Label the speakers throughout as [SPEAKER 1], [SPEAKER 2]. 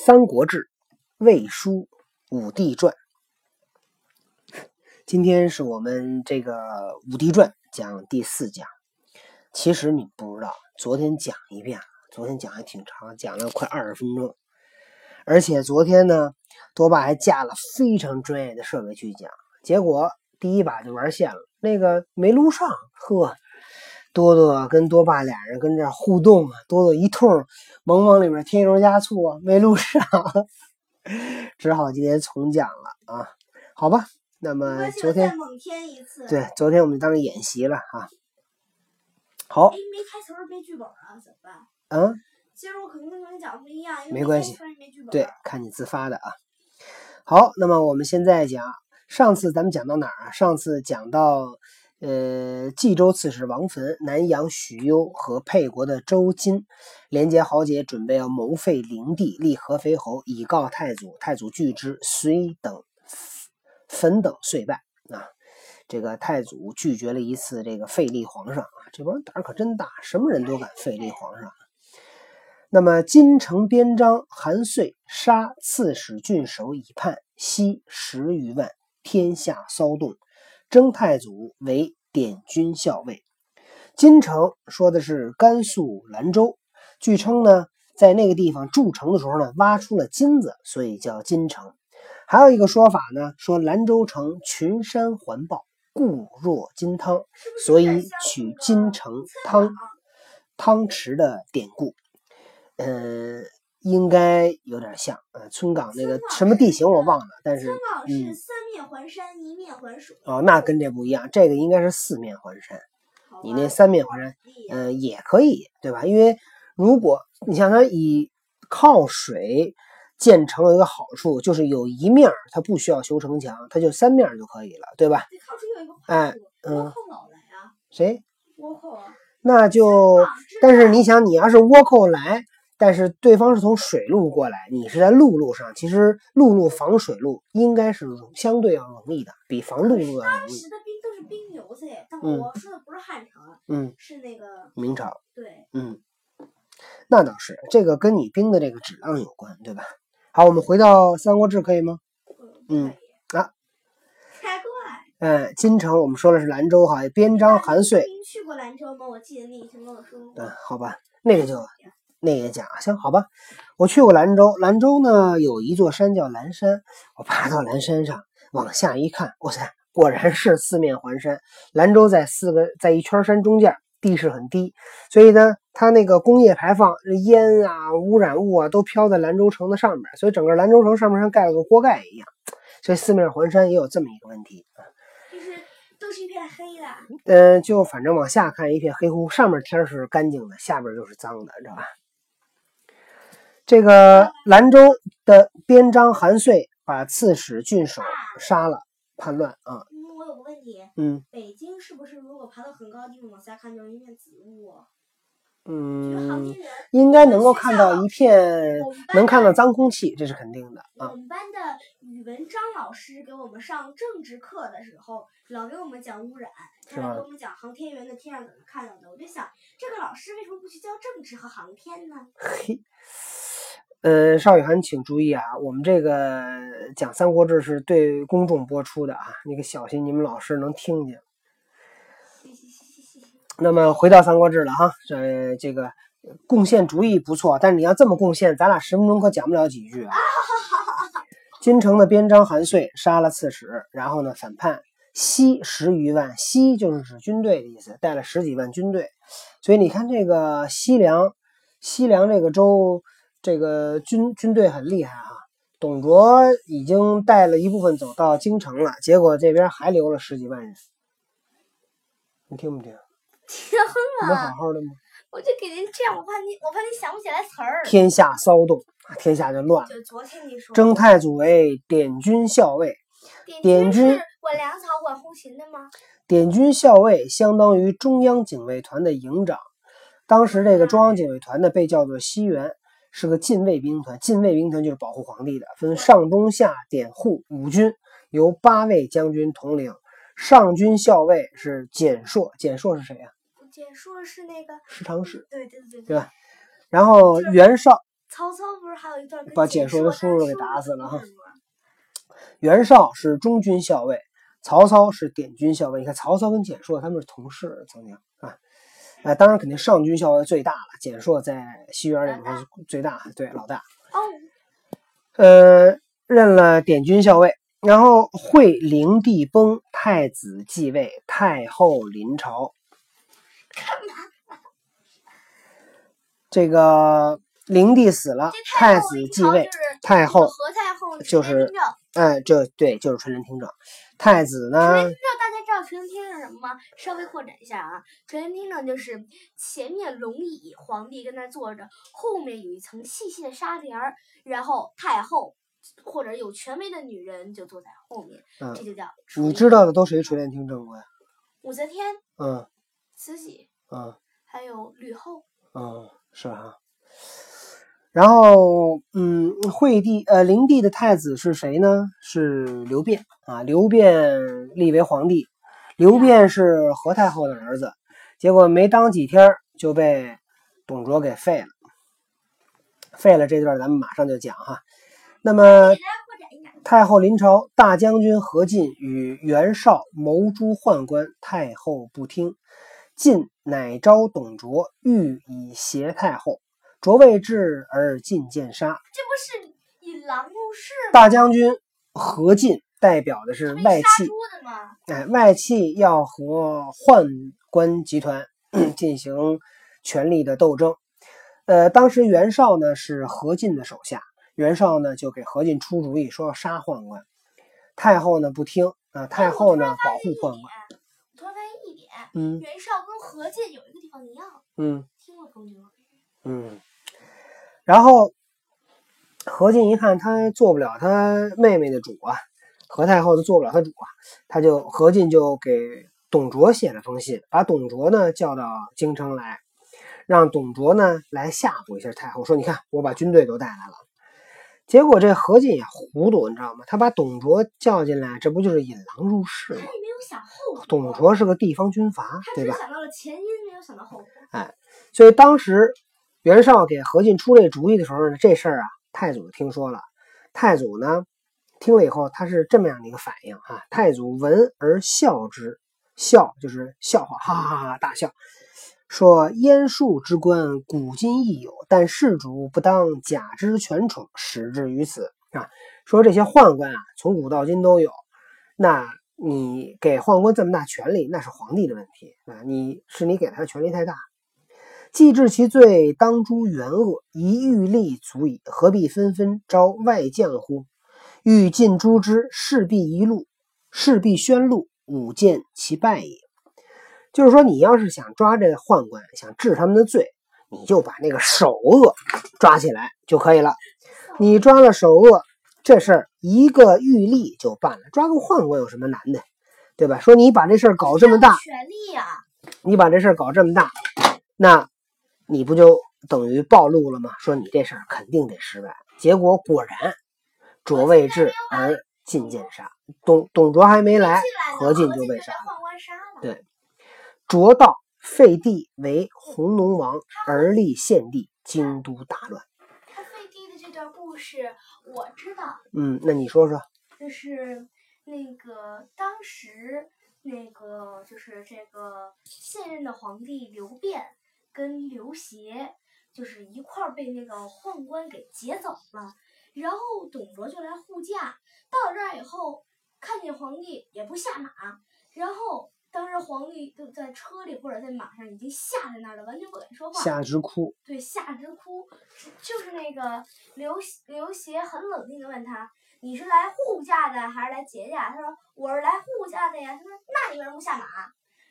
[SPEAKER 1] 《三国志·魏书·武帝传》，今天是我们这个《武帝传》讲第四讲。其实你不知道，昨天讲一遍，昨天讲还挺长，讲了快二十分钟。而且昨天呢，多爸还架了非常专业的设备去讲，结果第一把就玩线了，那个没录上。呵，多多跟多爸俩人跟这互动啊，多多一通。萌萌里面添油加醋啊，没录上，只好今天重讲了啊。好吧，那么昨天
[SPEAKER 2] 猛添一次，
[SPEAKER 1] 对，昨天我们当演习了啊。好，
[SPEAKER 2] 哎，没开头没剧本啊，怎么办？
[SPEAKER 1] 嗯，
[SPEAKER 2] 其实我可能跟昨天讲不一样，
[SPEAKER 1] 没关系。对，看你自发的啊。好，那么我们现在讲，上次咱们讲到哪儿啊？上次讲到。呃，冀州刺史王坟、南阳许攸和沛国的周金连接豪杰，准备要谋废灵帝，立合肥侯，以告太祖。太祖拒之，遂等坟等遂败啊！这个太祖拒绝了一次这个废立皇上啊！这帮人胆儿可真大，什么人都敢废立皇上。那么，金城边章韩遂杀刺史郡守以叛，悉十余万，天下骚动。征太祖为典军校尉，金城说的是甘肃兰州。据称呢，在那个地方筑城的时候呢，挖出了金子，所以叫金城。还有一个说法呢，说兰州城群山环抱，固若金汤，所以取金城汤汤池的典故。嗯。应该有点像，呃，村岗那个什么地形我忘了，但是，
[SPEAKER 2] 嗯，三面环山，一面环水。
[SPEAKER 1] 哦，那跟这不一样，这个应该是四面环山。你那三面环山，嗯，也可以，对吧？因为如果你像它以靠水建成有一个好处，就是有一面它不需要修城墙，它就三面就可以了，对吧？哎，嗯，谁？
[SPEAKER 2] 倭寇啊。
[SPEAKER 1] 那就，但是你想，你要是倭寇来。但是对方是从水路过来，你是在陆路上。其实陆路防水路应该是相对要容易的，比防陆路要容易。当
[SPEAKER 2] 时的兵都是兵牛子，但我说的不是汉朝，嗯，是那个
[SPEAKER 1] 明朝。
[SPEAKER 2] 对，
[SPEAKER 1] 嗯，那倒是，这个跟你兵的这个质量有关，对吧？好，我们回到《三国志》可以吗？嗯啊，
[SPEAKER 2] 才怪。
[SPEAKER 1] 嗯，金城我们说的是兰州哈，边章韩遂。
[SPEAKER 2] 您去过兰州吗？我记得你以前跟我说过。
[SPEAKER 1] 嗯，好吧，那个就。那也讲行好吧，我去过兰州，兰州呢有一座山叫兰山，我爬到兰山上往下一看，哇塞，果然是四面环山。兰州在四个在一圈山中间，地势很低，所以呢，它那个工业排放烟啊、污染物啊都飘在兰州城的上面，所以整个兰州城上面像盖了个锅盖一样，所以四面环山也有这么一个问题
[SPEAKER 2] 啊，就是都是一片黑的。
[SPEAKER 1] 嗯，就反正往下看一片黑乎，上面天是干净的，下边就是脏的，知道吧？这个兰州的边章韩遂把刺史郡守杀了，叛乱啊。
[SPEAKER 2] 嗯，我有个问题。
[SPEAKER 1] 嗯。
[SPEAKER 2] 北京是不是如果爬到很高的地方往下看就是一片紫雾？
[SPEAKER 1] 嗯，应该能够看到一片，能看到脏空气，这是肯定的
[SPEAKER 2] 啊。我们班的语文张老师给我们上政治课的时候，老给我们讲污染，他给我们讲航天员的天上怎么看到的。我就想，这个老师为什么不去教政治和航天呢？
[SPEAKER 1] 嘿。呃，邵雨涵，请注意啊，我们这个讲《三国志》是对公众播出的啊，你可小心你们老师能听见。那么回到《三国志》了哈，这，这个贡献主意不错，但是你要这么贡献，咱俩十分钟可讲不了几句啊。金城的边章韩遂杀了刺史，然后呢反叛，西十余万，西就是指军队的意思，带了十几万军队，所以你看这个西凉，西凉这个州。这个军军队很厉害啊！董卓已经带了一部分走到京城了，结果这边还留了十几万人。你听不听？
[SPEAKER 2] 听啊。
[SPEAKER 1] 能好好的吗？
[SPEAKER 2] 我就给您这样，我怕你，我怕你想不起来词儿。
[SPEAKER 1] 天下骚动，天下就乱了。
[SPEAKER 2] 就昨天你说。
[SPEAKER 1] 征太祖为典军校尉。典军
[SPEAKER 2] 管粮草、管后勤的吗？
[SPEAKER 1] 典军校尉相当于中央警卫团的营长。当时这个中央警卫团呢，被叫做西园。是个禁卫兵团，禁卫兵团就是保护皇帝的，分上中下典护五军，由八位将军统领。上军校尉是简硕，简硕是谁呀？
[SPEAKER 2] 简硕是那个
[SPEAKER 1] 十常侍，
[SPEAKER 2] 对对对
[SPEAKER 1] 对吧？然后袁绍，
[SPEAKER 2] 曹操不是还有一段
[SPEAKER 1] 把
[SPEAKER 2] 简
[SPEAKER 1] 硕的
[SPEAKER 2] 叔
[SPEAKER 1] 叔给打死了哈。袁绍是中军校尉，曹操是点军校尉。你看曹操跟简硕他们是同事，曾经啊，哎，当然肯定上军校尉最大了，简硕在西园里面是最大，对，老大。
[SPEAKER 2] 哦，
[SPEAKER 1] 呃，任了点军校尉，然后惠灵帝崩，太子继位，太后临朝。这个灵帝死了，太子继位，太后
[SPEAKER 2] 何太后
[SPEAKER 1] 就是，嗯，就对，就是垂帘听政。太子呢？
[SPEAKER 2] 垂帘听政，大家知道垂帘听政什么吗？稍微扩展一下啊，垂帘听政就是前面龙椅，皇帝跟那坐着，后面有一层细细的纱帘儿，然后太后或者有权威的女人就坐在后面，这就叫。
[SPEAKER 1] 你知道的都谁垂帘听政过呀？
[SPEAKER 2] 武则天，
[SPEAKER 1] 嗯，
[SPEAKER 2] 慈禧，
[SPEAKER 1] 嗯，
[SPEAKER 2] 还有吕后，
[SPEAKER 1] 嗯。是吧，然后嗯，惠帝呃，灵帝的太子是谁呢？是刘辩啊，刘辩立为皇帝。刘辩是何太后的儿子，结果没当几天就被董卓给废了。废了这段咱们马上就讲哈。那么太后临朝，大将军何进与袁绍谋诛宦官，太后不听。晋乃召董卓，欲以挟太后。卓未至而进见杀。
[SPEAKER 2] 这不是引狼入室吗？
[SPEAKER 1] 大将军何进代表的是外戚，哎，外戚要和宦官集团 进行权力的斗争。呃，当时袁绍呢是何进的手下，袁绍呢就给何进出主意，说要杀宦官。太后呢不听啊，太后呢保护宦官。嗯，
[SPEAKER 2] 袁绍跟何进有一个地方一样。
[SPEAKER 1] 嗯，
[SPEAKER 2] 听过风流
[SPEAKER 1] 嗯，然后何进一看他做不了他妹妹的主啊，何太后都做不了他主啊，他就何进就给董卓写了封信，把董卓呢叫到京城来，让董卓呢来吓唬一下太后，说你看我把军队都带来了。结果这何进也糊涂，你知道吗？他把董卓叫进来，这不就是引狼入室吗？董卓是个地方军阀，对吧？
[SPEAKER 2] 想到了前因，没有想到后果。
[SPEAKER 1] 哎，所以当时袁绍给何进出这主意的时候呢，这事儿啊，太祖听说了。太祖呢，听了以后，他是这么样的一个反应啊。太祖闻而笑之，笑就是笑话，哈哈哈哈大笑，说：“燕树之官，古今亦有，但事主不当假之权宠，始至于此啊。”说这些宦官啊，从古到今都有，那。你给宦官这么大权力，那是皇帝的问题啊！你是你给他的权力太大。既治其罪，当诛元恶，一欲立足矣，何必纷纷招外将乎？欲尽诛之，势必一路，势必宣路，吾见其败也。就是说，你要是想抓这宦官，想治他们的罪，你就把那个首恶抓起来就可以了。你抓了首恶。这事儿一个玉立就办了，抓个宦官有什么难的，对吧？说你把这事儿搞这么大，
[SPEAKER 2] 权力啊，
[SPEAKER 1] 你把这事儿搞这么大，那你不就等于暴露了吗？说你这事儿肯定得失败。结果果然，卓未至而进见杀，董董卓还没来，何进就被杀了。对，卓道废帝为弘农王，而立献帝，京都大乱。
[SPEAKER 2] 他废帝的这段故事我知道，
[SPEAKER 1] 嗯，那你说说，
[SPEAKER 2] 就是那个当时那个就是这个现任的皇帝刘辩跟刘协，就是一块儿被那个宦官给劫走了，然后董卓就来护驾，到这儿以后看见皇帝也不下马，然后。当时皇帝就在车里或者在马上，已经吓在那儿了，完全不敢说话。
[SPEAKER 1] 吓直哭。
[SPEAKER 2] 对，吓直哭，就是那个刘刘协很冷静的问他：“你是来护驾的还是来劫驾？”他说：“我是来护驾的呀。”他说：“那你为什么不下马？”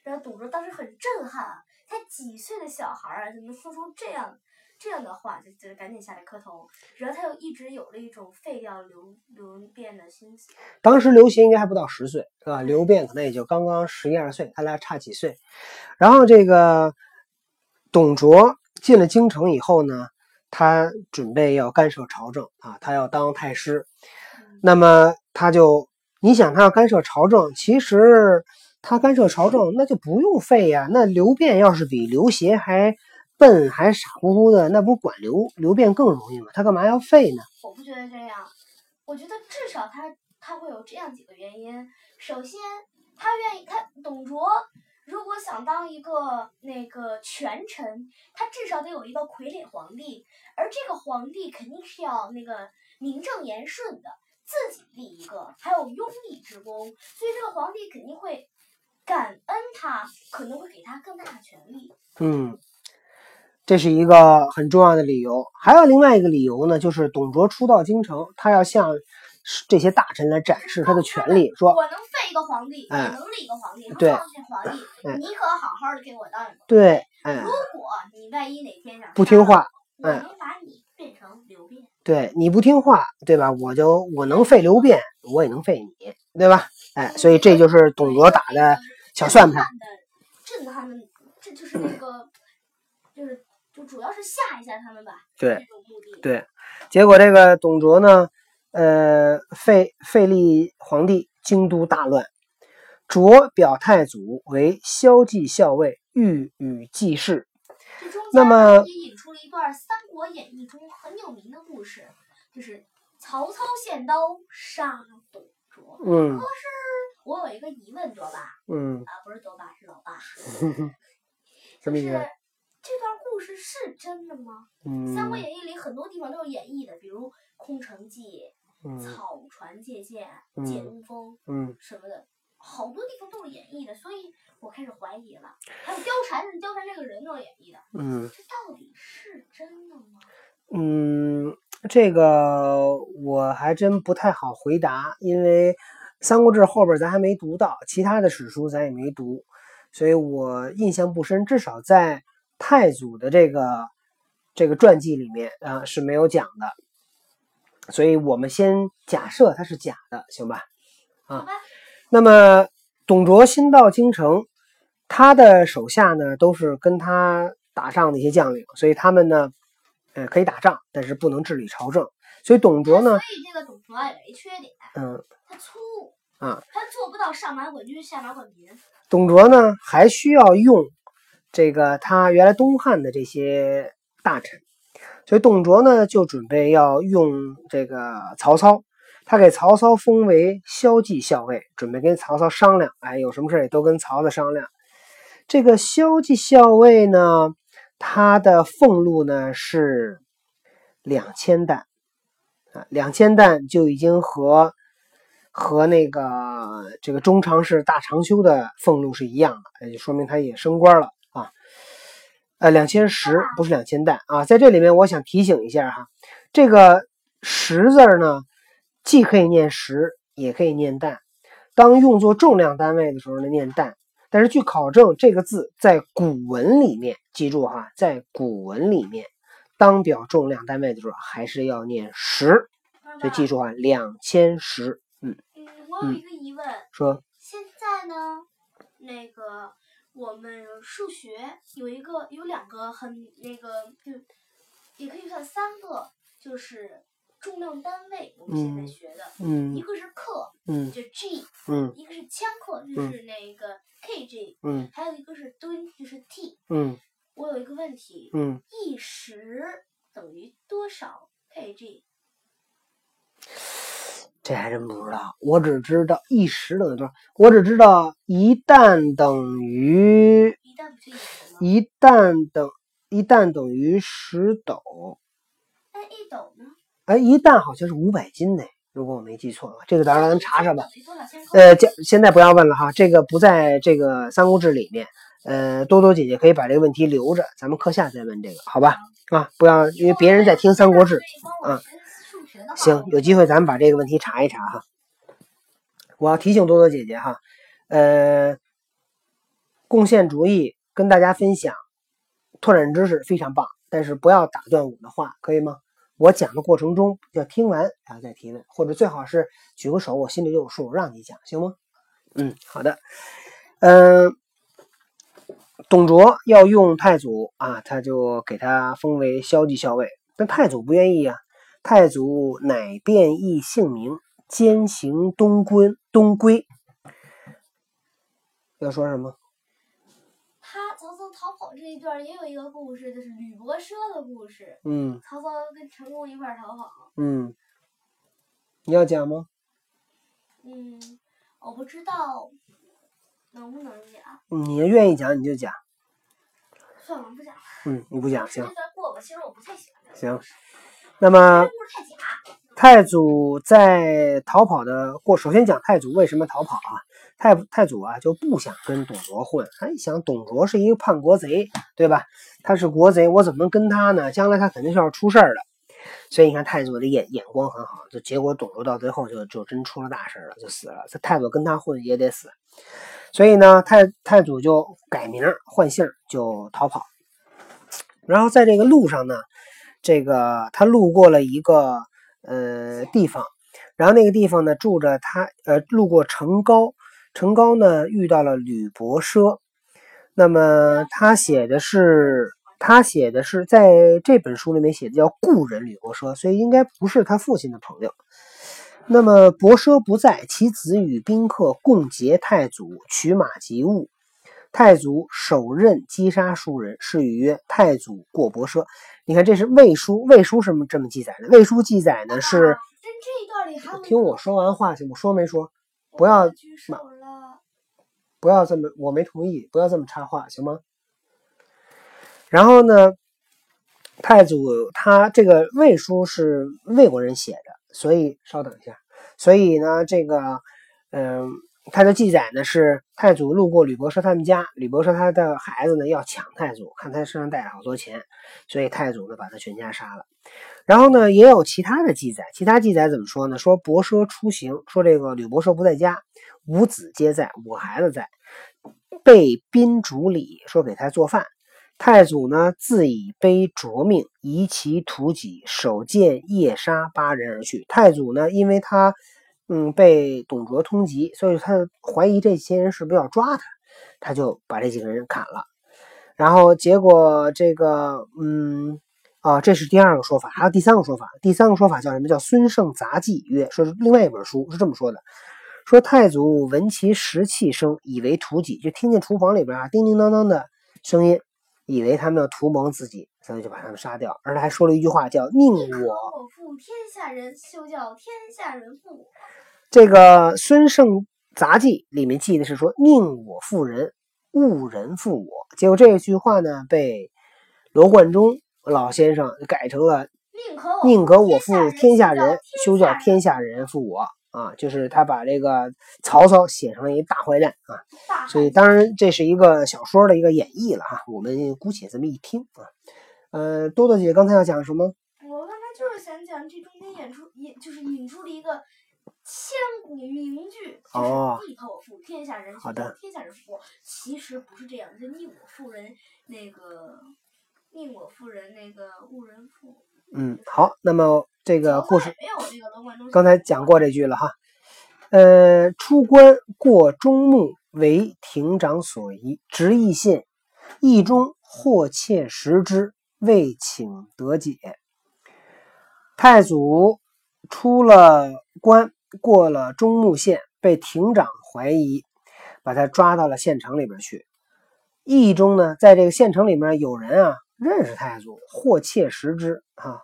[SPEAKER 2] 然后董卓当时很震撼，才几岁的小孩儿啊，怎么说出这样？这样的话就就赶紧下来磕头，然后他又一直有了一种废掉刘刘辩的心思。
[SPEAKER 1] 当时刘协应该还不到十岁，是吧？刘辩可能也就刚刚十一二岁，他俩差几岁。然后这个董卓进了京城以后呢，他准备要干涉朝政啊，他要当太师。那么他就，你想他要干涉朝政，其实他干涉朝政那就不用废呀。那刘辩要是比刘协还。笨还傻乎乎的，那不管刘刘辩更容易吗？他干嘛要废呢？
[SPEAKER 2] 我不觉得这样，我觉得至少他他会有这样几个原因。首先，他愿意他董卓如果想当一个那个权臣，他至少得有一个傀儡皇帝，而这个皇帝肯定是要那个名正言顺的，自己立一个，还有拥立之功，所以这个皇帝肯定会感恩他，可能会给他更大的权利。
[SPEAKER 1] 嗯，这是一个很重要的理由。还有另外一个理由呢，就是董卓初到京城，他要向这些大臣来展示他的权利，说
[SPEAKER 2] 我能废一个皇帝，我能立一个皇帝，
[SPEAKER 1] 对，
[SPEAKER 2] 皇帝，你可好好的给我当一个。
[SPEAKER 1] 对，
[SPEAKER 2] 如果你万一哪天
[SPEAKER 1] 不听话，
[SPEAKER 2] 我能把你变成刘辩。
[SPEAKER 1] 对，你不听话，对吧？我就我能废刘辩，我也能废你，对吧？哎，所以这就是董卓打的小算盘。
[SPEAKER 2] 震撼的，这就是那个，就主要是吓一下他们吧。
[SPEAKER 1] 对，对，结果这个董卓呢？呃，废废立皇帝，京都大乱。卓表太祖为骁骑校尉，御宇记事。那么
[SPEAKER 2] 也引出了一段《三国演义》中很有名的故事，就是曹操献刀杀董卓。
[SPEAKER 1] 嗯。
[SPEAKER 2] 可是我有一个疑问，卓爸。
[SPEAKER 1] 嗯。
[SPEAKER 2] 啊，不是卓爸，是老爸。
[SPEAKER 1] 什么意思？
[SPEAKER 2] 这段故事是真的吗？
[SPEAKER 1] 嗯。
[SPEAKER 2] 《三国演义》里很多地方都是演绎的，比如空城计。草船借箭、借东风，
[SPEAKER 1] 嗯，
[SPEAKER 2] 什么的，好多地方都是演绎的，所以我开始怀疑了。还有貂蝉，貂蝉这个人都是演绎的，
[SPEAKER 1] 嗯，
[SPEAKER 2] 这到底是真的吗？
[SPEAKER 1] 嗯，这个我还真不太好回答，因为《三国志》后边咱还没读到，其他的史书咱也没读，所以我印象不深。至少在太祖的这个这个传记里面啊是没有讲的。所以我们先假设它是假的，行吧？啊，那么董卓新到京城，他的手下呢都是跟他打仗的一些将领，所以他们呢，呃，可以打仗，但是不能治理朝政。所以董卓呢，
[SPEAKER 2] 所以这个董卓有一缺点，
[SPEAKER 1] 嗯，
[SPEAKER 2] 他粗
[SPEAKER 1] 啊，
[SPEAKER 2] 他做不到上马管军，下马管民。
[SPEAKER 1] 董卓呢还需要用这个他原来东汉的这些大臣。所以董卓呢，就准备要用这个曹操，他给曹操封为骁骑校尉，准备跟曹操商量。哎，有什么事也都跟曹操商量。这个骁骑校尉呢，他的俸禄呢是两千担啊，两千担就已经和和那个这个中常侍大长休的俸禄是一样的，也就说明他也升官了。呃，两千石不是两千担啊，在这里面我想提醒一下哈，这个十字呢，既可以念十，也可以念担。当用作重量单位的时候呢，念担。但是据考证，这个字在古文里面，记住哈，在古文里面，当表重量单位的时候还是要念十。所以记住啊，两千石。
[SPEAKER 2] 嗯嗯，我有一个疑问，
[SPEAKER 1] 说
[SPEAKER 2] 现在呢，那个。我们数学有一个有两个很那个就也可以算三个，就是重量单位。我们现在学的，
[SPEAKER 1] 嗯，
[SPEAKER 2] 一个是克，
[SPEAKER 1] 嗯，
[SPEAKER 2] 就 G，
[SPEAKER 1] 嗯，
[SPEAKER 2] 一个是千克，就是那个 KG，
[SPEAKER 1] 嗯，
[SPEAKER 2] 还有一个是吨，就是 T，
[SPEAKER 1] 嗯。
[SPEAKER 2] 我有一个问题，
[SPEAKER 1] 嗯，
[SPEAKER 2] 一石等于多少 KG？
[SPEAKER 1] 这还真不知道，我只知道一石等于多少，我只知道一担等于一担等一担等于十斗。
[SPEAKER 2] 那一斗呢？
[SPEAKER 1] 哎，一担好像是五百斤呢，如果我没记错的话，这个到时候咱查查吧。呃，现现在不要问了哈，这个不在这个《三国志》里面。呃，多多姐姐可以把这个问题留着，咱们课下再问这个，好吧？啊，不要因为别人在听《三国志》啊。行，有机会咱们把这个问题查一查哈。我要提醒多多姐姐哈，呃，贡献主意跟大家分享，拓展知识非常棒，但是不要打断我的话，可以吗？我讲的过程中要听完然后再提问，或者最好是举个手，我心里就有数，让你讲，行吗？嗯，好的。嗯，董卓要用太祖啊，他就给他封为骁骑校尉，但太祖不愿意呀。太祖乃变异姓名，兼行东归。东归要说什么？
[SPEAKER 2] 他曹操逃跑这一段也有一个故事，就是吕伯奢的故事。
[SPEAKER 1] 嗯
[SPEAKER 2] 曹操跟陈宫一块儿逃跑。
[SPEAKER 1] 嗯，你要讲吗？
[SPEAKER 2] 嗯，我不知道能不能讲，
[SPEAKER 1] 你愿意讲你就讲。
[SPEAKER 2] 算了，不讲了。
[SPEAKER 1] 嗯，你不讲行
[SPEAKER 2] 这段过吧，其实我不太喜欢这个
[SPEAKER 1] 行。那么
[SPEAKER 2] 太
[SPEAKER 1] 祖在逃跑的过，首先讲太祖为什么逃跑啊？太太祖啊就不想跟董卓混，他一想董卓是一个叛国贼，对吧？他是国贼，我怎么能跟他呢？将来他肯定是要出事儿的。所以你看太祖的眼眼光很好，就结果董卓到最后就就真出了大事了，就死了。这太祖跟他混也得死，所以呢，太太祖就改名换姓就逃跑。然后在这个路上呢，这个他路过了一个呃地方，然后那个地方呢住着他呃路过成高，成高呢遇到了吕伯奢，那么他写的是他写的是在这本书里面写的叫故人吕伯奢，所以应该不是他父亲的朋友。那么伯奢不在，其子与宾客共劫太祖，取马及物。太祖首任击杀数人，是与曰：“太祖过博奢。”你看，这是魏书，魏书是这么记载的。魏书记载呢是，
[SPEAKER 2] 这一段里还
[SPEAKER 1] 听我说完话行，我说没说？不要
[SPEAKER 2] 我举手了。
[SPEAKER 1] 不要这么，我没同意，不要这么插话，行吗？然后呢，太祖他这个魏书是魏国人写的，所以稍等一下，所以呢，这个，嗯、他的记载呢是太祖路过吕伯奢他们家，吕伯奢他的孩子呢要抢太祖，看他身上带了好多钱，所以太祖呢把他全家杀了。然后呢，也有其他的记载，其他记载怎么说呢？说伯奢出行，说这个吕伯奢不在家，五子皆在，五孩子在，被宾主礼，说给他做饭。太祖呢，自以悲卓命，移其屠己，手剑夜杀八人而去。太祖呢，因为他嗯被董卓通缉，所以他怀疑这些人是不是要抓他，他就把这几个人砍了。然后结果这个嗯啊，这是第二个说法，还有第三个说法。第三个说法叫什么？叫孙胜杂记曰，说是另外一本书是这么说的。说太祖闻其食气声，以为屠己，就听见厨房里边啊叮叮当当的声音，以为他们要图谋自己，所以就把他们杀掉。而他还说了一句话，叫“宁我
[SPEAKER 2] 我负天下人，休叫天下人负我。”。
[SPEAKER 1] 这个《孙胜杂记》里面记的是说“宁我负人，勿人负我”。结果这句话呢，被罗贯中老先生改成了
[SPEAKER 2] 宁可我
[SPEAKER 1] 宁可我负天下人，休叫
[SPEAKER 2] 天
[SPEAKER 1] 天下人负我啊！就是他把这个曹操写成了一大坏蛋啊，所以当然这是一个小说的一个演绎了哈，我们姑且这么一听啊。呃，多多姐刚才要讲什么？
[SPEAKER 2] 我刚才就是想讲这中间演出引，就是引出了一个千古名句，
[SPEAKER 1] 哦
[SPEAKER 2] 就是“宁可我负天下人，
[SPEAKER 1] 好的
[SPEAKER 2] 天下人负我”。其实不是这样的，是宁我负人，那个宁我负人，那个误人负我。
[SPEAKER 1] 嗯，好，那么这个故事刚才讲过这句了哈。呃，出关过中牧，为亭长所疑，执意信，意中或切食之，未请得解。太祖出了关，过了中牧县，被亭长怀疑，把他抓到了县城里边去。意中呢，在这个县城里面有人啊认识太祖，或切食之啊，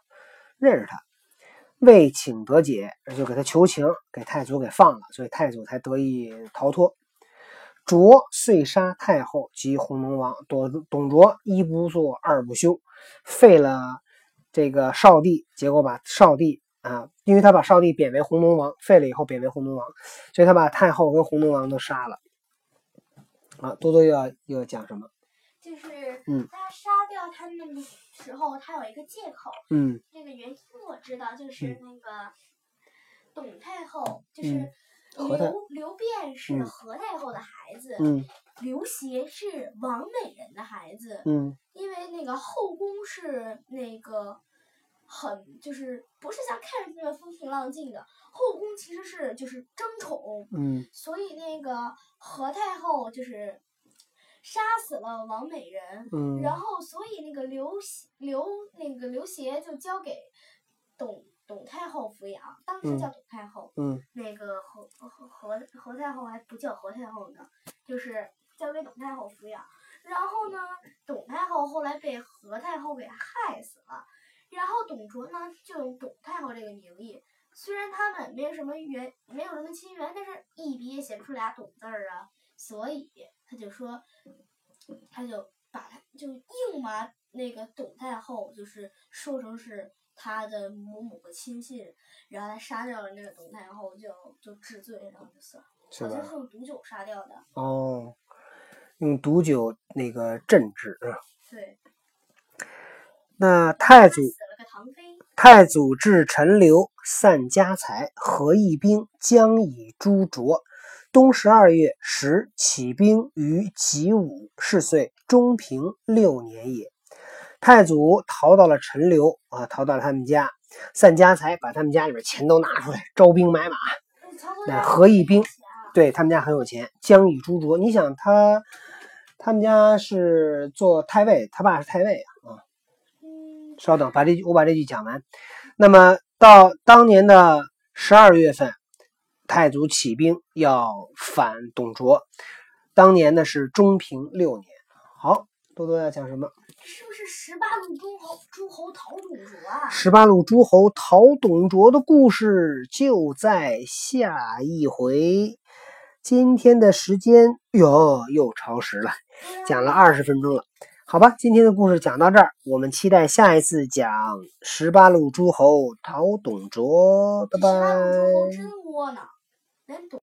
[SPEAKER 1] 认识他。未请得解，就给他求情，给太祖给放了，所以太祖才得以逃脱。卓遂杀太后及弘农王，董董卓一不做二不休，废了这个少帝，结果把少帝啊，因为他把少帝贬为弘农王，废了以后贬为弘农王，所以他把太后跟弘农王都杀了。啊，多多又要又要讲什么？
[SPEAKER 2] 就是
[SPEAKER 1] 嗯
[SPEAKER 2] 他杀掉他们的时候，他有一个借口。
[SPEAKER 1] 嗯
[SPEAKER 2] 那个原因我知道，就是
[SPEAKER 1] 嗯
[SPEAKER 2] 那个董太后，就是
[SPEAKER 1] 嗯
[SPEAKER 2] 刘刘辩是
[SPEAKER 1] 嗯
[SPEAKER 2] 何太后的孩子，
[SPEAKER 1] 嗯
[SPEAKER 2] 刘协是王美人的孩子。
[SPEAKER 1] 嗯
[SPEAKER 2] 因为那个后宫是那个很就是不是像看着那么风平浪静的，后宫其实是就是争宠，
[SPEAKER 1] 嗯
[SPEAKER 2] 所以那个何太后就是杀死了王美人，
[SPEAKER 1] 嗯
[SPEAKER 2] 然后所以那个刘刘那个刘协就交给董董太后抚养，当时叫董太后，
[SPEAKER 1] 嗯
[SPEAKER 2] 那个何何何何太后还不叫何太后呢，就是交给董太后抚养。然后呢，董太后后来被何太后给害死了。然后董卓呢，就用董太后这个名义，虽然他们没有什么缘，没有什么亲缘，但是一笔也写不出俩董字儿啊，所以他就说，他就把他就硬把那个董太后就是说成是他的某某个亲信，然后他杀掉了那个董太后，就就治罪，然后就死了。好像是用毒酒杀掉的。
[SPEAKER 1] 哦，用毒酒那个镇治。
[SPEAKER 2] 对。
[SPEAKER 1] 那太祖。太祖至陈留，散家财，合义兵，将以诛卓。冬十二月，时起兵于己午，是岁中平六年也。太祖逃到了陈留啊，逃到了他们家，散家财，把他们家里边钱都拿出来，招兵买马，那何义兵。对他们家很有钱，将以诛卓。你想他，他们家是做太尉，他爸是太尉啊。啊，稍等，把这句我把这句讲完。那么到当年的十二月份，太祖起兵要反董卓。当年呢是中平六年。好，多多要讲什么？
[SPEAKER 2] 是不是十八路诸侯诸侯讨董卓啊？
[SPEAKER 1] 十八路诸侯讨董卓的故事就在下一回。今天的时间哟又超时了，讲了二十分钟了，好吧，今天的故事讲到这儿，我们期待下一次讲十八路诸侯讨董卓，拜拜。
[SPEAKER 2] même ton